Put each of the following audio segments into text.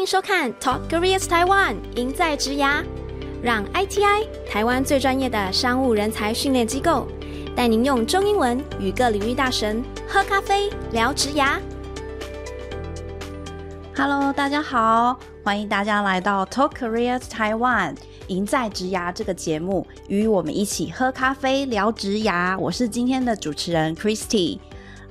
迎收看 Top Careers Taiwan，赢在职涯，让 ITI 台湾最专业的商务人才训练机构，带您用中英文与各领域大神喝咖啡聊职涯。Hello，大家好，欢迎大家来到 Top Careers Taiwan，赢在职涯这个节目，与我们一起喝咖啡聊职涯。我是今天的主持人 Christy。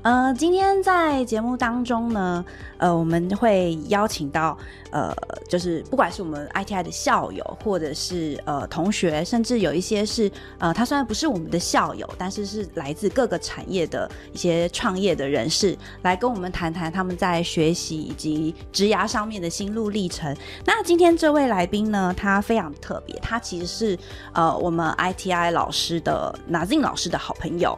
呃，今天在节目当中呢，呃，我们会邀请到，呃，就是不管是我们 ITI 的校友，或者是呃同学，甚至有一些是呃，他虽然不是我们的校友，但是是来自各个产业的一些创业的人士，来跟我们谈谈他们在学习以及职涯上面的心路历程。那今天这位来宾呢，他非常特别，他其实是呃我们 ITI 老师的 Nazin 老师的好朋友，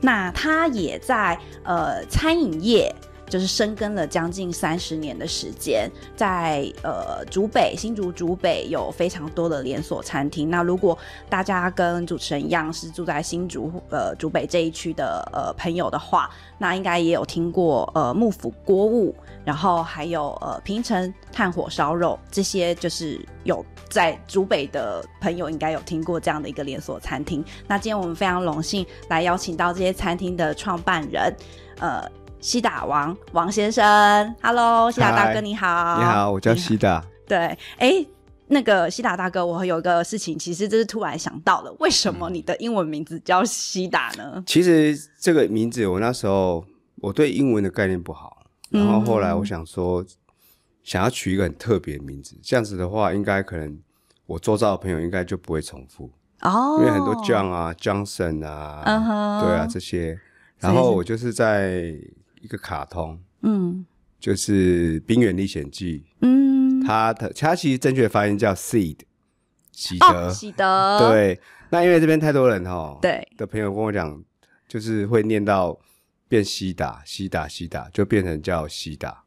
那他也在。呃，餐饮业就是深耕了将近三十年的时间，在呃竹北新竹竹北有非常多的连锁餐厅。那如果大家跟主持人一样是住在新竹呃竹北这一区的呃朋友的话，那应该也有听过呃幕府锅物，然后还有呃平城炭火烧肉这些，就是有在竹北的朋友应该有听过这样的一个连锁餐厅。那今天我们非常荣幸来邀请到这些餐厅的创办人。呃，西打王王先生，Hello，西打大哥你好，你好，我叫西打。对，哎、欸，那个西打大哥，我有一个事情，其实这是突然想到的，为什么你的英文名字叫西打呢？嗯、其实这个名字，我那时候我对英文的概念不好，然后后来我想说，嗯、想要取一个很特别的名字，这样子的话，应该可能我周遭的朋友应该就不会重复哦，因为很多 John 啊、Johnson 啊，嗯哼，对啊这些。然后我就是在一个卡通，嗯，就是《冰原历险记》，嗯，它的它其实正确发音叫 Seed，喜德，哦、喜德，对。那因为这边太多人哈，对。的朋友跟我讲，就是会念到变西达，西达，西达，就变成叫西打。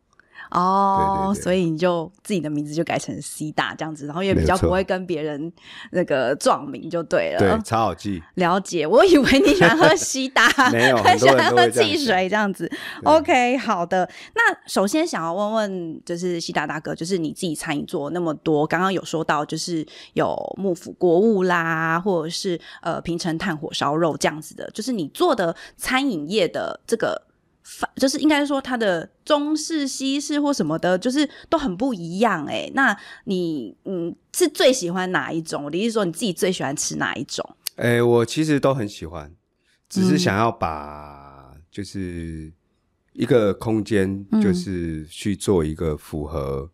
哦，所以你就自己的名字就改成西大这样子，然后也比较不会跟别人那个撞名就对了。对，超好记。了解，我以为你喜欢喝西大，没有，很喜欢喝汽水这样子。OK，好的。那首先想要问问，就是西大大哥，就是你自己餐饮做那么多，刚刚有说到就是有幕府国物啦，或者是呃平城炭火烧肉这样子的，就是你做的餐饮业的这个。就是应该说，它的中式、西式或什么的，就是都很不一样哎、欸。那你嗯是最喜欢哪一种？我的意思说，你自己最喜欢吃哪一种？哎、欸，我其实都很喜欢，只是想要把就是一个空间，就是去做一个符合、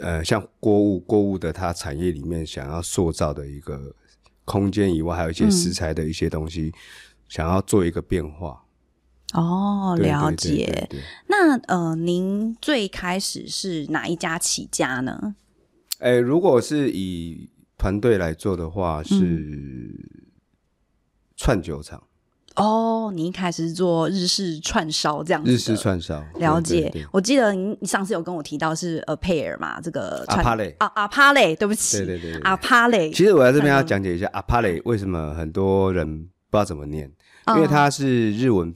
嗯、呃像锅物锅物的它产业里面想要塑造的一个空间以外，还有一些食材的一些东西，嗯、想要做一个变化。哦，了解。对对对对对。那呃，您最开始是哪一家起家呢？哎、欸，如果是以团队来做的话，是串酒厂。嗯、哦，你一开始是做日式串烧这样子。日式串烧，了解。我记得你上次有跟我提到是 A pair 嘛，这个阿帕雷啊，阿帕雷，对不起，对对阿帕雷。其实我在这边要讲解一下阿帕雷为什么很多人不知道怎么念，嗯、因为它是日文。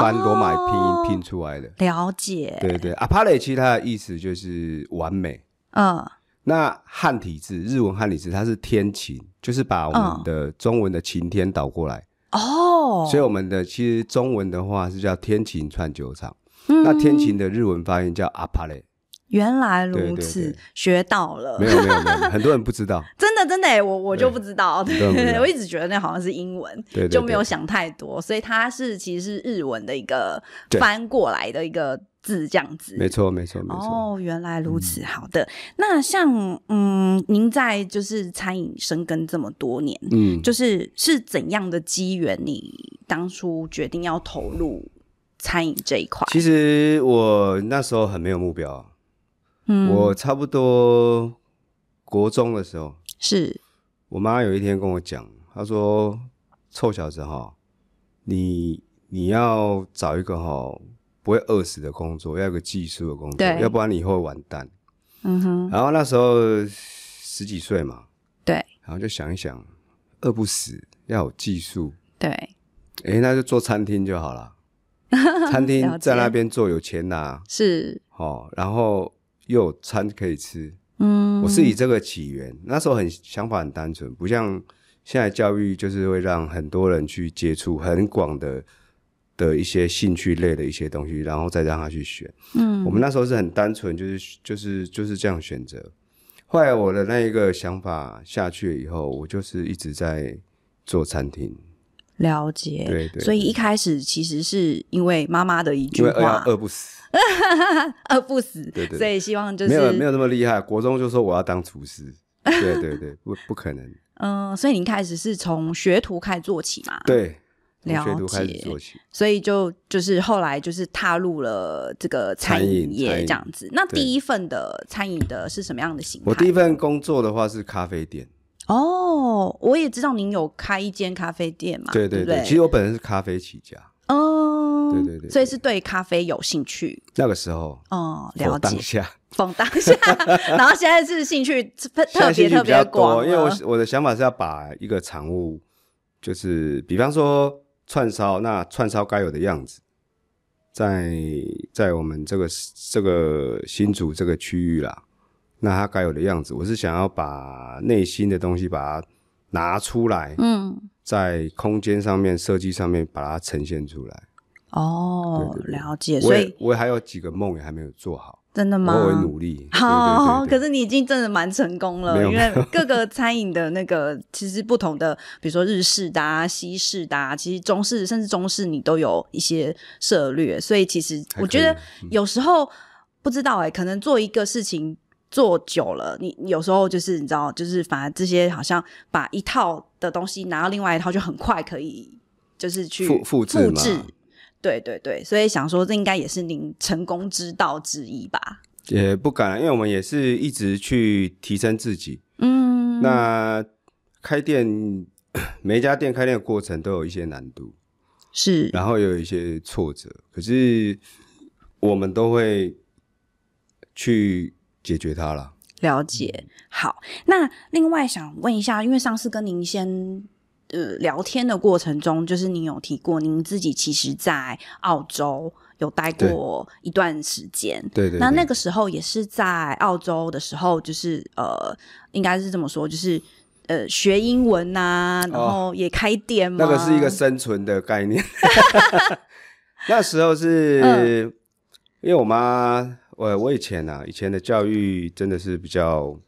翻罗马拼音拼出来的，哦、了解。对对，阿帕雷其实它的意思就是完美。嗯，那汉体字，日文汉体字，它是天晴，就是把我们的中文的晴天倒过来。哦，所以我们的其实中文的话是叫天晴串酒厂。嗯，那天晴的日文发音叫阿帕雷。原来如此，对对对，学到了。没有没有没有，很多人不知道。真 的真的，我我就不知道。对，对 我一直觉得那好像是英文，对对对，就没有想太多。所以它是其实是日文的一个翻过来的一个字，这样子。没错没错没错。哦，原来如此。好的，那像嗯，您在就是餐饮深耕这么多年，嗯，就是是怎样的机缘，你当初决定要投入餐饮这一块？其实我那时候很没有目标。我差不多国中的时候，是我妈有一天跟我讲，她说：“臭小子哈，你你要找一个哈不会饿死的工作，要有个技术的工作，要不然你以后会完蛋。”嗯哼。然后那时候十几岁嘛，对，然后就想一想，饿不死要有技术，对，哎，那就做餐厅就好了。餐厅在那边做有钱拿，是哦，然后。又有餐可以吃。嗯，我是以这个起源，那时候很想法很单纯，不像现在教育就是会让很多人去接触很广的的一些兴趣类的一些东西，然后再让他去选。嗯，我们那时候是很单纯，就是就是就是这样选择。后来我的那一个想法下去了以后，我就是一直在做餐厅。了解，对对。所以一开始其实是因为妈妈的一句话，因为饿不死，饿不死，对对。所以希望就是没有没有那么厉害。国中就说我要当厨师，对对对，不不可能。嗯，所以你一开始是从学徒开始做起嘛？对。了解，学徒开始做起，所以就就是后来就是踏入了这个餐饮业这样子。那第一份的餐饮的是什么样的形态？我第一份工作的话是咖啡店。哦，我也知道您有开一间咖啡店嘛？对对对，对对其实我本人是咖啡起家。哦，对对对，所以是对咖啡有兴趣。那个时候，哦，了解。当下，放当下，然后现在是兴趣特别特别广，因为我我的想法是要把一个产物，就是比方说。串烧，那串烧该有的样子，在在我们这个这个新竹这个区域啦，那它该有的样子，我是想要把内心的东西把它拿出来，嗯，在空间上面设计上面把它呈现出来。哦，对对对，了解，所以我，我还有几个梦也还没有做好。真的吗？我会努力。好，可是你已经真的蛮成功了，因为各个餐饮的那个其实不同的，比如说日式的啊、西式的啊，其实中式甚至中式你都有一些涉略，所以其实我觉得有时候不知道哎、欸，可能做一个事情做久了，你有时候就是你知道，就是反而这些好像把一套的东西拿到另外一套就很快可以就是去复复制复制。对对对，所以想说这应该也是您成功之道之一吧？也不敢，因为我们也是一直去提升自己。嗯，那开店，每一家店开店的过程都有一些难度，是，然后有一些挫折，可是我们都会去解决它了。了解。好，那另外想问一下，因为上次跟您先。呃，聊天的过程中，就是您有提过，您自己其实，在澳洲有待过一段时间。对对，对。那那个时候也是在澳洲的时候，就是呃，应该是这么说，就是呃，学英文呐、啊，然后也开店嘛、哦。那个是一个生存的概念。那时候是、嗯、因为我妈，我我以前啊，以前的教育真的是比较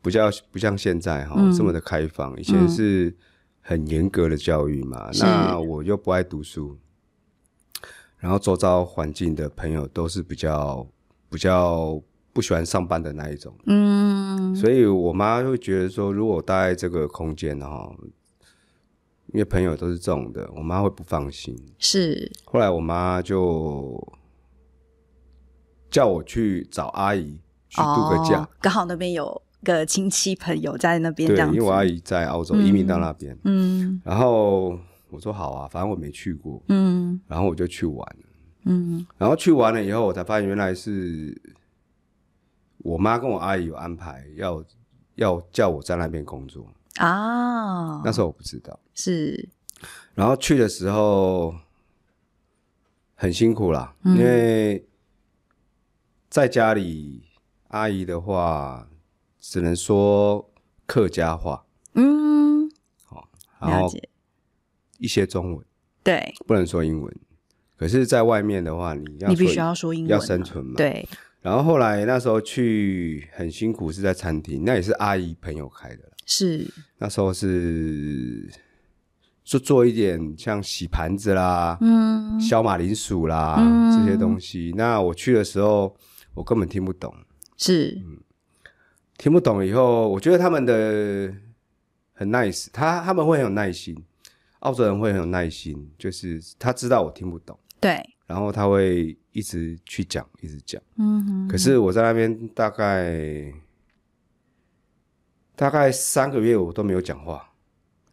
比较不像现在哈、这么的开放，以前是。嗯很严格的教育嘛，那我又不爱读书，然后周遭环境的朋友都是比较比较不喜欢上班的那一种，嗯，所以我妈会觉得说，如果我待在这个空间哈，因为朋友都是这种的，我妈会不放心。是，后来我妈就叫我去找阿姨去度个假，哦，刚好那边有。个亲戚朋友在那边，对，因为我阿姨在澳洲移民到那边，嗯，然后我说好啊，反正我没去过，嗯，然后我就去玩。了，嗯，然后去完了以后，我才发现原来是我妈跟我阿姨有安排要要叫我在那边工作。啊，那时候我不知道，是，然后去的时候很辛苦啦，嗯，因为在家里阿姨的话。只能说客家话，嗯，好，然后一些中文，对，不能说英文。可是，在外面的话，你要你必须要说英文，要生存嘛，对。然后后来那时候去很辛苦，是在餐厅，那也是阿姨朋友开的，是。那时候是就做一点像洗盘子啦，嗯，削马铃薯啦，嗯，这些东西。那我去的时候，我根本听不懂，是，嗯。听不懂以后，我觉得他们的很 nice，他他们会很有耐心，澳洲人会很有耐心，就是他知道我听不懂，对，然后他会一直去讲，一直讲，嗯哼，可是我在那边大概大概三个月我都没有讲话，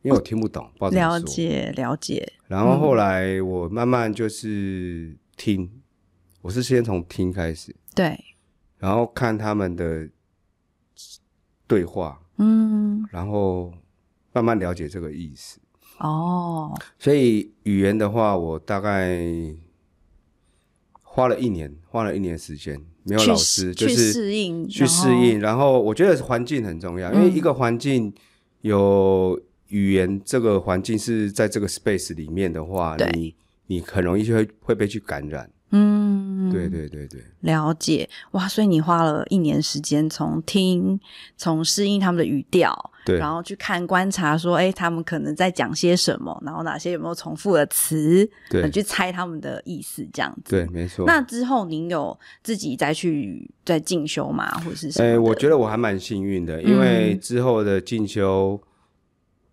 因为我听不懂。了解了解。然后后来我慢慢就是听，嗯、我是先从听开始，对，然后看他们的。对话，嗯，然后慢慢了解这个意思。哦，所以语言的话，我大概花了一年，花了一年时间没有老师，就是去适应，去适应。然后我觉得环境很重要，因为一个环境有语言，这个环境是在这个 space 里面的话，你你很容易就会会被去感染。嗯，对对对对，了解哇！所以你花了一年时间，从听，从适应他们的语调，对，然后去看观察，说，哎，他们可能在讲些什么，然后哪些有没有重复的词，对，去猜他们的意思，这样子，对，没错。那之后您有自己再去再进修吗？或者是什么？哎，我觉得我还蛮幸运的，因为之后的进修。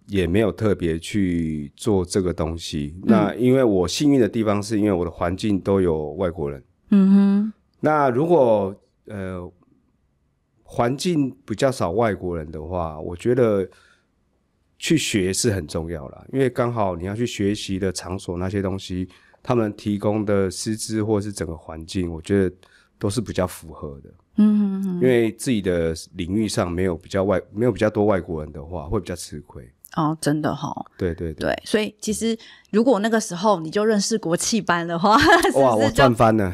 也没有特别去做这个东西。嗯、那因为我幸运的地方，是因为我的环境都有外国人。嗯哼。那如果呃环境比较少外国人的话，我觉得去学是很重要啦。因为刚好你要去学习的场所那些东西，他们提供的师资或是整个环境，我觉得都是比较符合的。嗯哼哼。因为自己的领域上没有比较外没有比较多外国人的话，会比较吃亏。哦，真的哈、哦，对对对，对，所以其实如果那个时候你就认识国际班的话，是是哇，我赚翻了，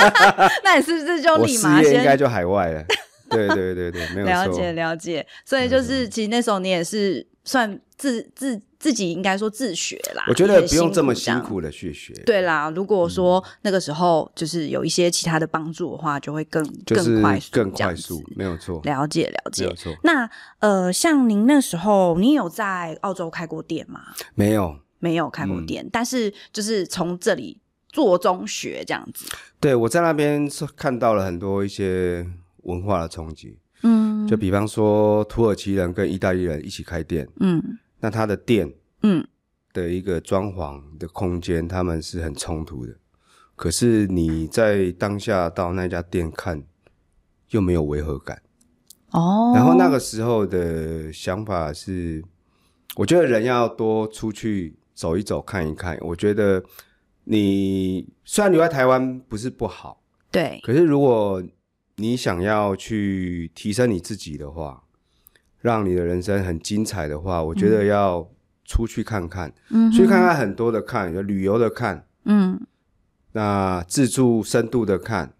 那你是不是就 立马先应该就海外了？对对对对，没有，了解了解。所以就是其实那时候你也是算自自。自己应该说自学啦，我觉得不用这么辛苦的去学。对啦，如果说那个时候就是有一些其他的帮助的话，就会更更快速，更快速，没有错。了解了解，没有错。那呃，像您那时候，你有在澳洲开过店吗？没有，没有开过店，但是就是从这里做中学这样子。对，我在那边是看到了很多一些文化的冲击，嗯，就比方说土耳其人跟意大利人一起开店，嗯。那他的店，嗯，的一个装潢的空间，他们是很冲突的。可是你在当下到那家店看，又没有违和感。哦。然后那个时候的想法是，我觉得人要多出去走一走，看一看。我觉得你虽然留在台湾不是不好，对。可是如果你想要去提升你自己的话，让你的人生很精彩的话，我觉得要出去看看，嗯，去看看很多的看，有旅游的看，嗯，那自助深度的看，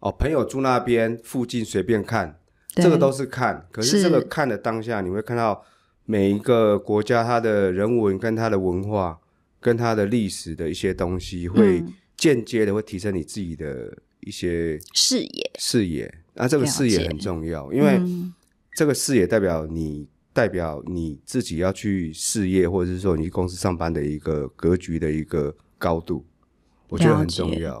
哦，朋友住那边附近随便看，这个都是看。可是这个看的当下，你会看到每一个国家它的人文跟它的文化跟它的历史的一些东西，会间接的会提升你自己的一些视野，视野。那这个视野很重要，因为。这个视野代表你，代表你自己要去事业，或者是说你公司上班的一个格局的一个高度，我觉得很重要。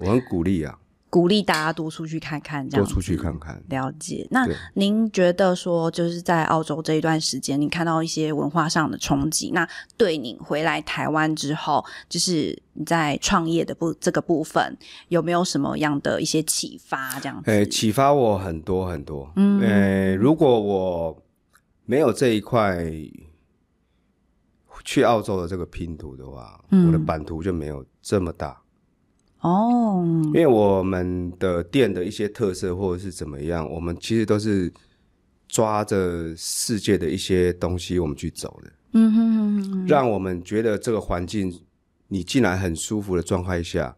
我很鼓励啊。鼓励大家多出去看看，这样多出去看看，了解。那您觉得说，就是在澳洲这一段时间，你看到一些文化上的冲击，那对你回来台湾之后，就是你在创业的部这个部分，有没有什么样的一些启发？这样子，诶，启发我很多很多。嗯，诶，如果我没有这一块去澳洲的这个拼图的话，嗯，我的版图就没有这么大。哦，因为我们的店的一些特色或者是怎么样，我们其实都是抓着世界的一些东西我们去走的。嗯哼哼哼，让我们觉得这个环境你进来很舒服的状态下，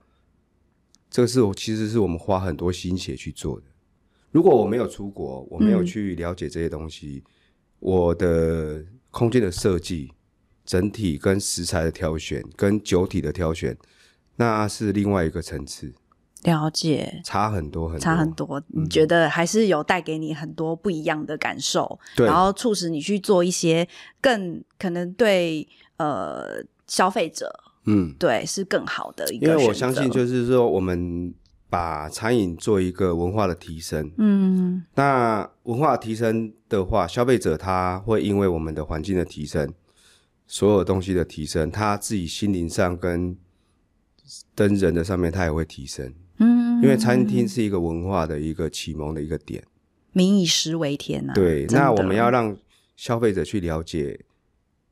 这个是我其实是我们花很多心血去做的。如果我没有出国，我没有去了解这些东西，嗯、我的空间的设计、整体跟食材的挑选、跟酒体的挑选。那是另外一个层次，了解，差很多很多，差很多。你觉得还是有带给你很多不一样的感受，对，然后促使你去做一些更可能对呃消费者，嗯，对，是更好的一个。因为我相信，就是说，我们把餐饮做一个文化的提升，嗯，那文化提升的话，消费者他会因为我们的环境的提升，所有东西的提升，他自己心灵上跟跟人的上面，它也会提升。嗯，因为餐厅是一个文化的一个启蒙的一个点。民以食为天啊。对，那我们要让消费者去了解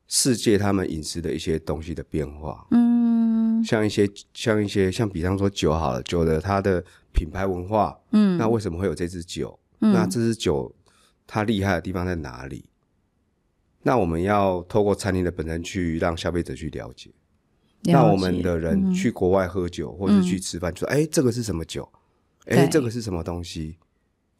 世界他们饮食的一些东西的变化。嗯，像一些像一些像比方说酒好了，酒的它的品牌文化。嗯，那为什么会有这支酒？嗯，那这支酒它厉害的地方在哪里？那我们要透过餐厅的本身去让消费者去了解。那我们的人去国外喝酒，嗯、或者去吃饭，就说：“哎、欸，这个是什么酒？哎，这个是什么东西？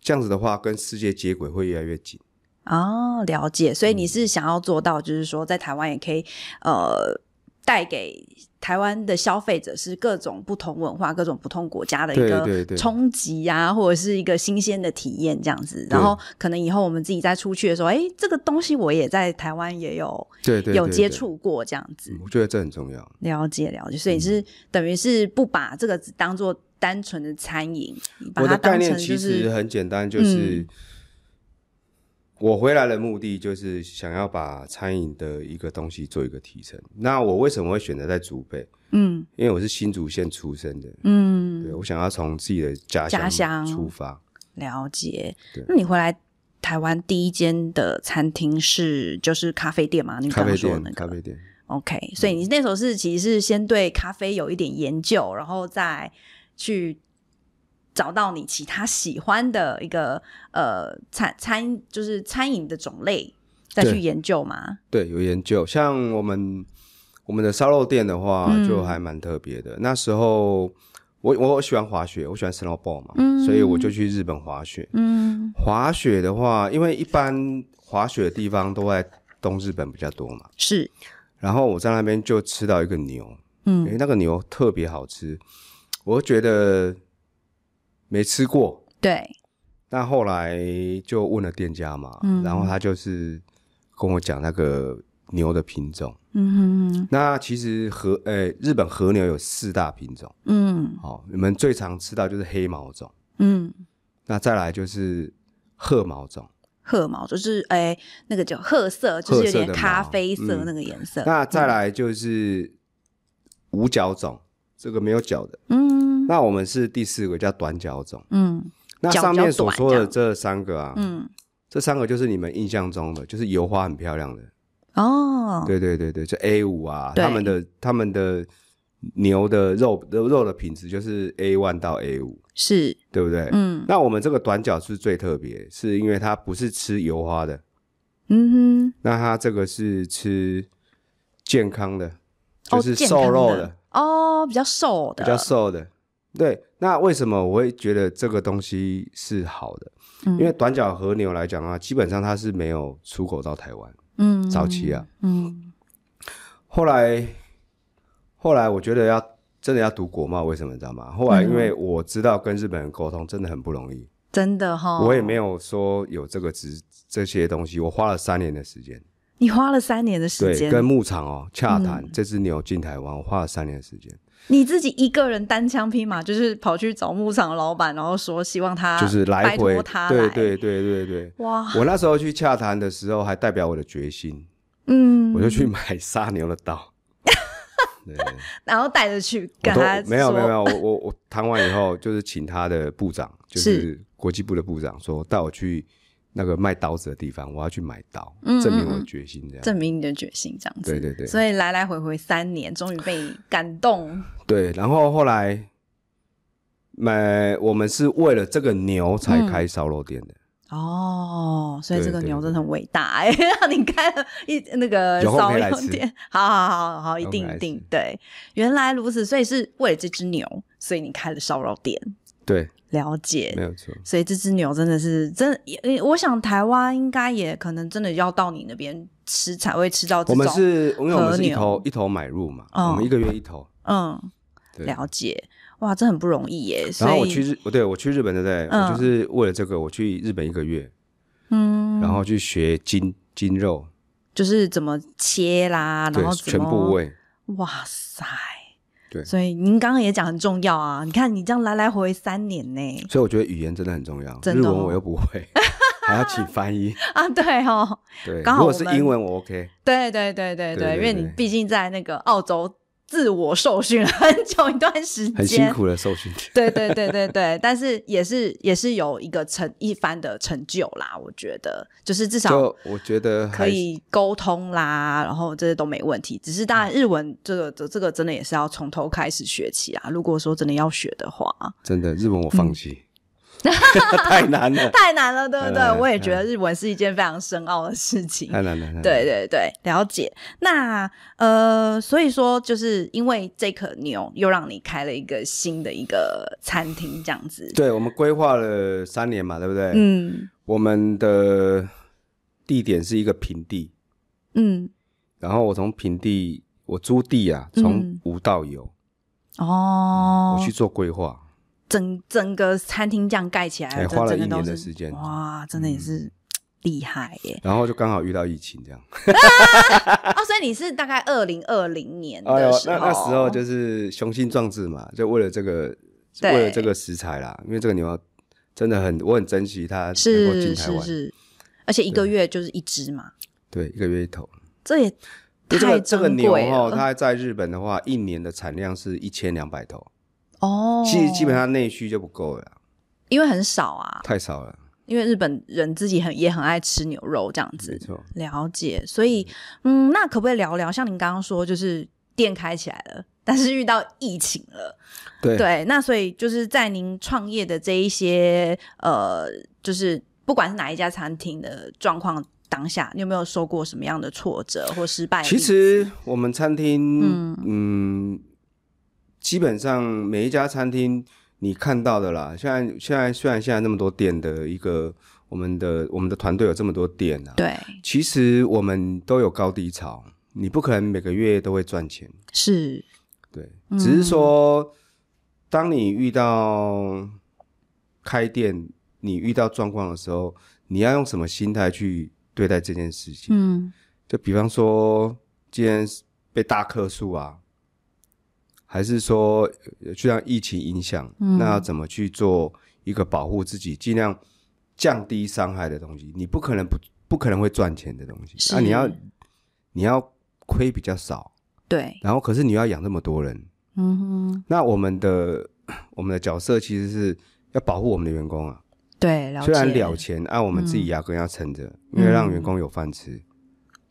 这样子的话，跟世界接轨会越来越紧。哦，了解。所以你是想要做到，就是说在台湾也可以，呃。带给台湾的消费者是各种不同文化、各种不同国家的一个冲击呀，或者是一个新鲜的体验这样子。然后可能以后我们自己再出去的时候，哎，这个东西我也在台湾也有有接触过这样子。我觉得这很重要，了解了解。所以是等于是不把这个只当做单纯的餐饮，把它当成就是，我的概念其实很简单，就是。嗯我回来的目的就是想要把餐饮的一个东西做一个提升。那我为什么会选择在竹北？嗯，因为我是新竹县出生的。嗯，对，我想要从自己的家乡出发。了解。那你回来台湾第一间的餐厅是就是咖啡店吗？你刚刚说那个咖啡店。OK，所以你那时候是其实是先对咖啡有一点研究，然后再去。找到你其他喜欢的一个呃餐餐就是餐饮的种类，再去研究吗？对，有研究。像我们我们的烧肉店的话，就还蛮特别的。嗯、那时候我我喜欢滑雪，我喜欢 snowball 嘛，嗯、所以我就去日本滑雪。嗯，滑雪的话，因为一般滑雪的地方都在东日本比较多嘛，是。然后我在那边就吃到一个牛，嗯，诶，那个牛特别好吃，我觉得。没吃过，对。那后来就问了店家嘛，嗯、然后他就是跟我讲那个牛的品种。嗯哼哼。那其实和诶、欸，日本和牛有四大品种。嗯。好，你们最常吃到就是黑毛种。嗯。那再来就是褐毛种。褐毛就是诶、欸，那个叫褐色，就是有点咖啡色那个颜色。嗯、那再来就是五角种，这个没有脚的。嗯。那我们是第四个叫短脚种，嗯，那上面所说的这三个啊，嗯，这三个就是你们印象中的，就是油花很漂亮的。哦，对对对对，就 A 五啊，他们的他们的牛的肉的肉的品质就是 A one 到 A 五，是。对不对？嗯，那我们这个短脚是最特别，是因为它不是吃油花的，嗯哼，那它这个是吃健康的，就是瘦肉的。哦，比较瘦的，比较瘦的。对，那为什么我会觉得这个东西是好的？嗯、因为短角和牛来讲的话，基本上它是没有出口到台湾。嗯，早期啊，嗯，后来后来我觉得要真的要读国贸，为什么你知道吗？后来因为我知道跟日本人沟通真的很不容易，嗯、真的哈、哦，我也没有说有这个职这些东西，我花了三年的时间。你花了三年的时间，对，跟牧场哦洽谈、嗯、这只牛进台湾，我花了三年的时间。你自己一个人单枪匹马，就是跑去找牧场的老板，然后说希望他就是来回他对对对对对，哇！我那时候去洽谈的时候，还代表我的决心，嗯，我就去买杀牛的刀，对，然后带着去跟他没有没有没有，我我我谈完以后，就是请他的部长，就是。国际部的部长，说带我去。那个卖刀子的地方，我要去买刀，嗯嗯嗯，证明我的决心，这样证明你的决心，这样子。对对对。所以来来回回三年，终于被感动。对，然后后来买，我们是为了这个牛才开烧肉店的。嗯。哦，所以这个牛真的很伟大哎！你开了一那个烧肉店，好好好好，一定一定对。原来如此，所以是为了这只牛，所以你开了烧肉店。对。了解，没有错。所以这只牛真的是真的，我想台湾应该也可能真的要到你那边吃才会吃到这种和牛。我们是，因为我们是一头一头买入嘛，嗯、我们一个月一头。嗯，对了解。哇，这很不容易耶。然后我去日，对，我去日本对不对？嗯、我就是为了这个，我去日本一个月。嗯。然后去学筋筋肉，就是怎么切啦，然后全部位。哇塞！对，所以您刚刚也讲很重要啊！你看你这样来来回回三年呢，所以我觉得语言真的很重要。真的哦、日文我又不会，还要请翻译 啊！对哦，对，刚好如果是英文我 OK。对对对对对，对对对，因为你毕竟在那个澳洲。自我受训了很久一段时间，很辛苦的受训。对对对对对，但是也是也是有一个成一番的成就啦。我觉得就是至少，我觉得可以沟通啦，然后这些都没问题。只是当然日文这个这这个真的也是要从头开始学起啊。如果说真的要学的话，真的日文我放弃。太难了，太难了，对不对？嗯、我也觉得日文是一件非常深奥的事情，太难了。对对对，了解。那呃，所以说，就是因为这颗牛，又让你开了一个新的一个餐厅，这样子。对，我们规划了三年嘛，对不对？嗯。我们的地点是一个平地，嗯。然后我从平地，我租地啊，从无到有。嗯、哦、嗯。我去做规划。整整个餐厅这样盖起来，欸，花了一年的时间，哇，真的也是 厉害耶！然后就刚好遇到疫情，这样。哦，所以你是大概二零二零年的时候，哎，那那时候就是雄心壮志嘛，就为了这个，为了这个食材啦，因为这个牛真的很，我很珍惜它能够进台湾，是是是，而且一个月就是一只嘛，对，一个月一头，这也太。这个这个牛哈，它在日本的话，一年的产量是一千两百头。哦，其实基本上内需就不够了，因为很少啊，太少了。因为日本人自己很也很爱吃牛肉这样子，没错。了解，所以嗯，那可不可以聊聊？像您刚刚说，就是店开起来了，但是遇到疫情了，对对。那所以就是在您创业的这一些呃，就是不管是哪一家餐厅的状况当下，你有没有受过什么样的挫折或失败？其实我们餐厅，嗯。嗯基本上每一家餐厅你看到的啦，现在现在虽然现在那么多店的一个，我们的我们的团队有这么多店啊，对，其实我们都有高低潮，你不可能每个月都会赚钱，是，对，只是说、嗯、当你遇到开店，你遇到状况的时候，你要用什么心态去对待这件事情？嗯，就比方说今天被大客诉啊。还是说，就像疫情影响，嗯，那要怎么去做一个保护自己，尽量降低伤害的东西？你不可能不不可能会赚钱的东西，那、啊、你要你要亏比较少，对。然后，可是你要养这么多人，嗯哼。那我们的 我们的角色其实是要保护我们的员工啊，对。虽然了钱，按、啊、我们自己牙根要撑着，嗯，因为让员工有饭吃。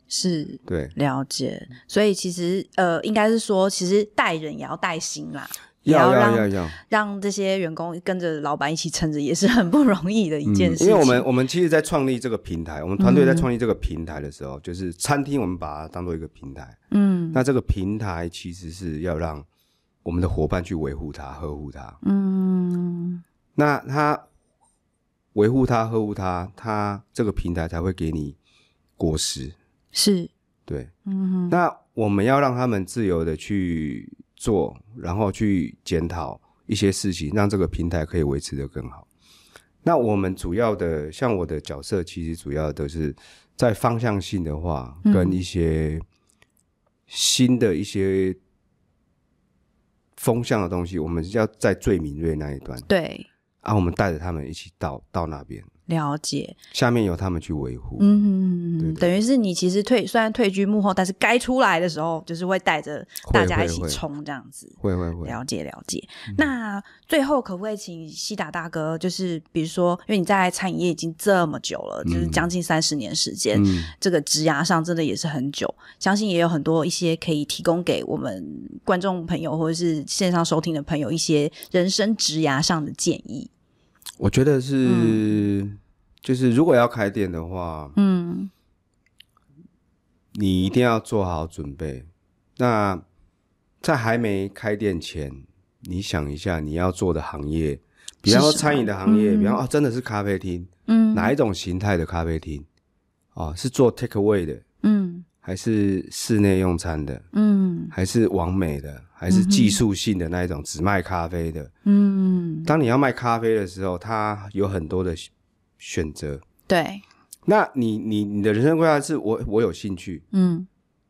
是，对，了解。所以其实，呃，应该是说，其实带人也要带心啦，要也要让要要要让这些员工跟着老板一起撑着，也是很不容易的一件事情。嗯、因为我们我们其实，在创立这个平台，我们团队在创立这个平台的时候，嗯、就是餐厅，我们把它当做一个平台。嗯，那这个平台其实是要让我们的伙伴去维护它、呵护它。嗯，那他维护它、呵护它，它这个平台才会给你果实。是，对，嗯哼，那我们要让他们自由的去做，然后去检讨一些事情，让这个平台可以维持的更好。那我们主要的，像我的角色，其实主要都是在方向性的话，跟一些新的一些风向的东西，我们要在最敏锐那一端，对，啊，我们带着他们一起到到那边。了解，下面由他们去维护。嗯哼，等于是你其实退，虽然退居幕后，但是该出来的时候，就是会带着大家一起冲这样子。会会会，了解了解。那最后可不可以请西达大哥，就是比如说，因为你在餐饮业已经这么久了，就是将近三十年时间，嗯，这个职涯上真的也是很久，相信也有很多一些可以提供给我们观众朋友或者是线上收听的朋友一些人生职涯上的建议。我觉得是、嗯，就是如果要开店的话，嗯，你一定要做好准备。那在还没开店前，你想一下你要做的行业，比方说餐饮的行业，比方说、哦、真的是咖啡厅，嗯，哪一种形态的咖啡厅？哦，是做 take away 的，嗯，还是室内用餐的，嗯，还是完美的？还是技术性的那一种，只卖咖啡的。嗯，当你要卖咖啡的时候，它有很多的选择。对，那你你你的人生规划是我我有兴趣，嗯，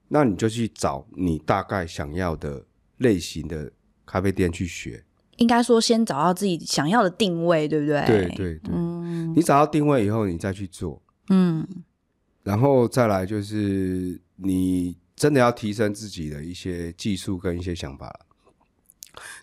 那你就去找你大概想要的类型的咖啡店去学。应该说，先找到自己想要的定位，对不对？对对对。嗯，你找到定位以后，你再去做。嗯，然后再来就是你。真的要提升自己的一些技术跟一些想法了，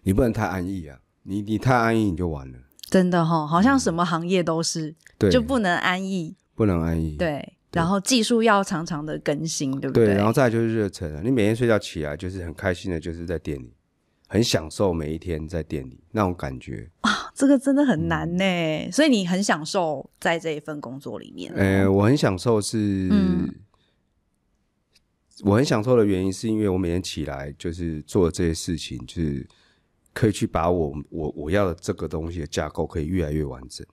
你不能太安逸啊！你你太安逸你就完了。真的哈、哦，好像什么行业都是，嗯、对，就不能安逸，不能安逸。对，对然后技术要常常的更新，对不对？对，然后再来就是热忱啊。你每天睡觉起来就是很开心的，就是在店里，很享受每一天在店里那种感觉啊。这个真的很难呢。嗯、所以你很享受在这一份工作里面？呃、欸，我很享受是，嗯、我很享受的原因是因为我每天起来就是做这些事情，就是可以去把我我我要的这个东西的架构可以越来越完整。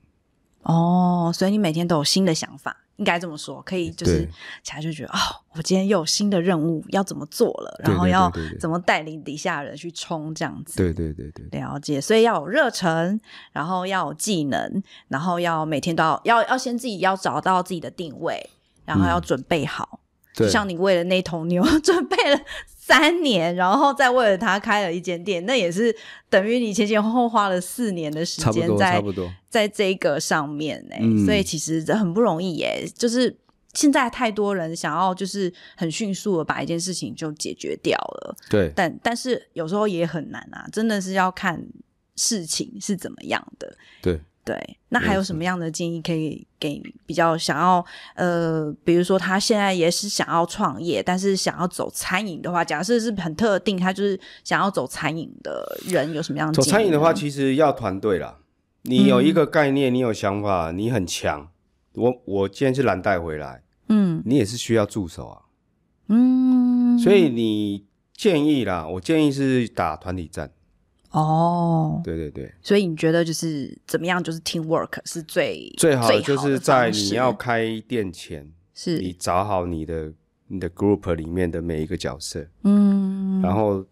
哦，所以你每天都有新的想法。应该这么说，可以就是起来就觉得对哦，我今天又有新的任务要怎么做了，然后要怎么带领底下人去冲这样子。对对对对，了解。所以要有热忱，然后要有技能，然后要每天都要要要先自己要找到自己的定位，然后要准备好。嗯就像你为了那头牛准备了三年，然后再为了他开了一间店，那也是等于你前前后后花了四年的时间在在这个上面呢、欸。嗯、所以其实很不容易耶、欸。就是现在太多人想要就是很迅速的把一件事情就解决掉了，对。但但是有时候也很难啊，真的是要看事情是怎么样的，对。对，那还有什么样的建议可以给比较想要呃，比如说他现在也是想要创业，但是想要走餐饮的话，假设是很特定，他就是想要走餐饮的人，有什么样的建议？走餐饮的话，其实要团队啦。你有一个概念，嗯、你有想法，你很强。我我今天是蓝带回来，嗯，你也是需要助手啊，嗯，所以你建议啦，我建议是打团体战。哦，对对对，所以你觉得就是怎么样？就是 team work 是最最好的，就是在你要开店前，是你找好你的你的 group 里面的每一个角色，嗯，然后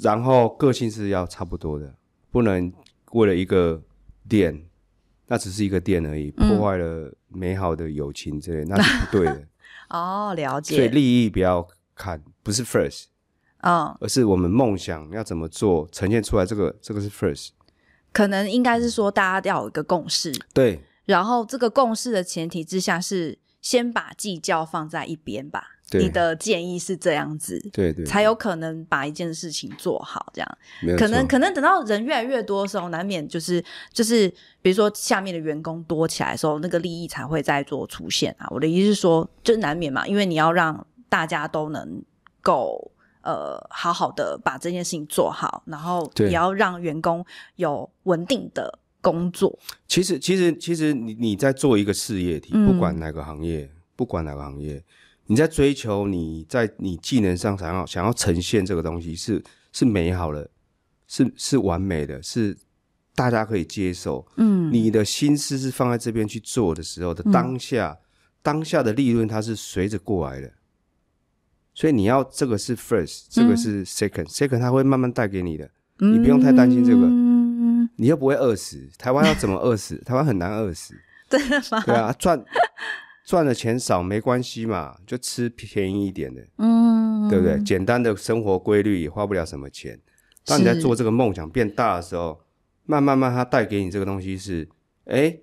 然后个性是要差不多的，不能为了一个店，那只是一个店而已，破坏了美好的友情之类，那是不对的。哦，了解。所以利益不要看，不是 first。嗯，而是我们梦想要怎么做呈现出来，这个这个是 first，可能应该是说大家要有一个共识，对，然后这个共识的前提之下是先把计较放在一边吧。对，你的建议是这样子，对，对对，才有可能把一件事情做好，这样。可能可能等到人越来越多的时候，难免就是就是，比如说下面的员工多起来的时候，那个利益才会再做出现啊。我的意思是说，就难免嘛，因为你要让大家都能够。呃，好好的把这件事情做好，然后也要让员工有稳定的工作。其实，其实，其实你你在做一个事业体，嗯、不管哪个行业，不管哪个行业，你在追求你在你技能上想要想要呈现这个东西是是美好的，是是完美的，是大家可以接受。嗯，你的心思是放在这边去做的时候的当下，嗯、当下的利润它是随着过来的。所以你要这个是 first，这个是 second，second、嗯、它会慢慢带给你的，嗯、你不用太担心这个，你又不会饿死。台湾要怎么饿死？台湾很难饿死，真的吗？对啊，赚赚的钱少没关系嘛，就吃便宜一点的，嗯，对不对？简单的生活规律也花不了什么钱。当你在做这个梦想变大的时候，慢慢慢它带给你这个东西是，哎，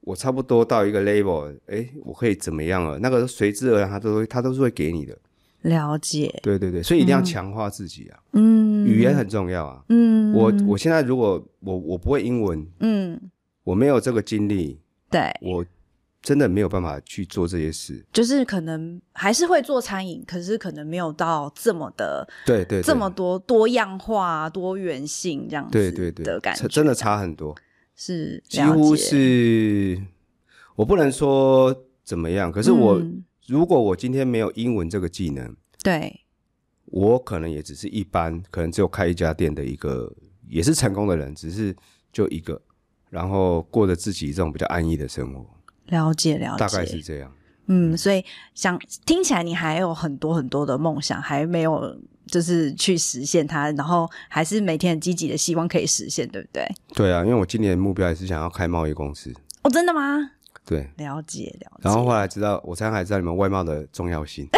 我差不多到一个 level，哎，我可以怎么样了？那个随之而然，它都会，它都是会给你的。了解，对对对，所以一定要强化自己啊。嗯，语言很重要啊。嗯，我我现在如果我我不会英文，嗯，我没有这个经历，对，我真的没有办法去做这些事。就是可能还是会做餐饮，可是可能没有到这么的，对对，这么多多样化、多元性这样子，对对对的感觉，真的差很多。是，几乎是，我不能说怎么样，可是我。如果我今天没有英文这个技能，对，我可能也只是一般，可能只有开一家店的一个，也是成功的人，只是就一个，然后过着自己这种比较安逸的生活。了解，了解，大概是这样。嗯，所以想听起来你还有很多很多的梦想，还没有就是去实现它，然后还是每天很积极的希望可以实现，对不对？对啊，因为我今年的目标也是想要开贸易公司。哦，真的吗？对，了解了解。然后后来知道，我才才知道你们外贸的重要性，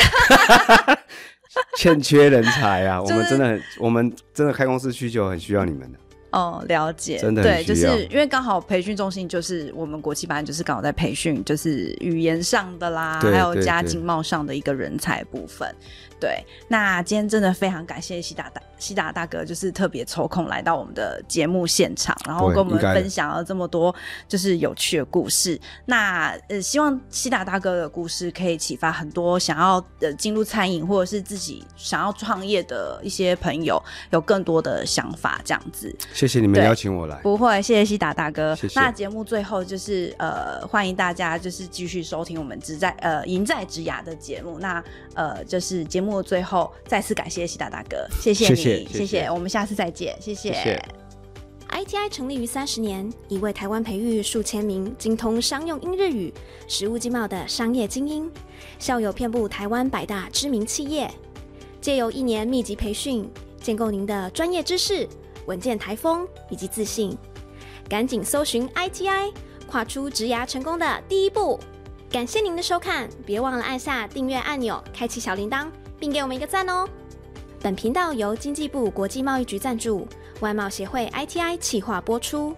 欠缺人才啊！就是、我们真的很，我们真的开公司需求很需要你们的。哦，了解，真的对，就是因为刚好培训中心就是我们国际班，就是刚好在培训，就是语言上的啦，对还有加经贸上的一个人才部分。对，那今天真的非常感谢西大大西大大哥，就是特别抽空来到我们的节目现场，然后跟我们分享了这么多就是有趣的故事。那呃，希望西大大哥的故事可以启发很多想要呃进入餐饮或者是自己想要创业的一些朋友，有更多的想法这样子。谢谢你们邀请我来，不会，谢谢西达大哥。谢谢。那节目最后就是呃，欢迎大家就是继续收听我们只在呃赢在职涯的节目。那呃，就是节目的最后再次感谢西达大哥，谢谢你，谢谢，谢谢，我们下次再见，谢谢。谢谢 ITI 成立于三十年，已为台湾培育数千名精通商用英日语、实务经贸的商业精英，校友遍布台湾百大知名企业。借由一年密集培训，建构您的专业知识、稳健台风以及自信。赶紧搜寻 ITI，跨出职涯成功的第一步。感谢您的收看，别忘了按下订阅按钮，开启小铃铛，并给我们一个赞哦。本频道由经济部国际贸易局赞助。外贸协会 ITI 企划播出。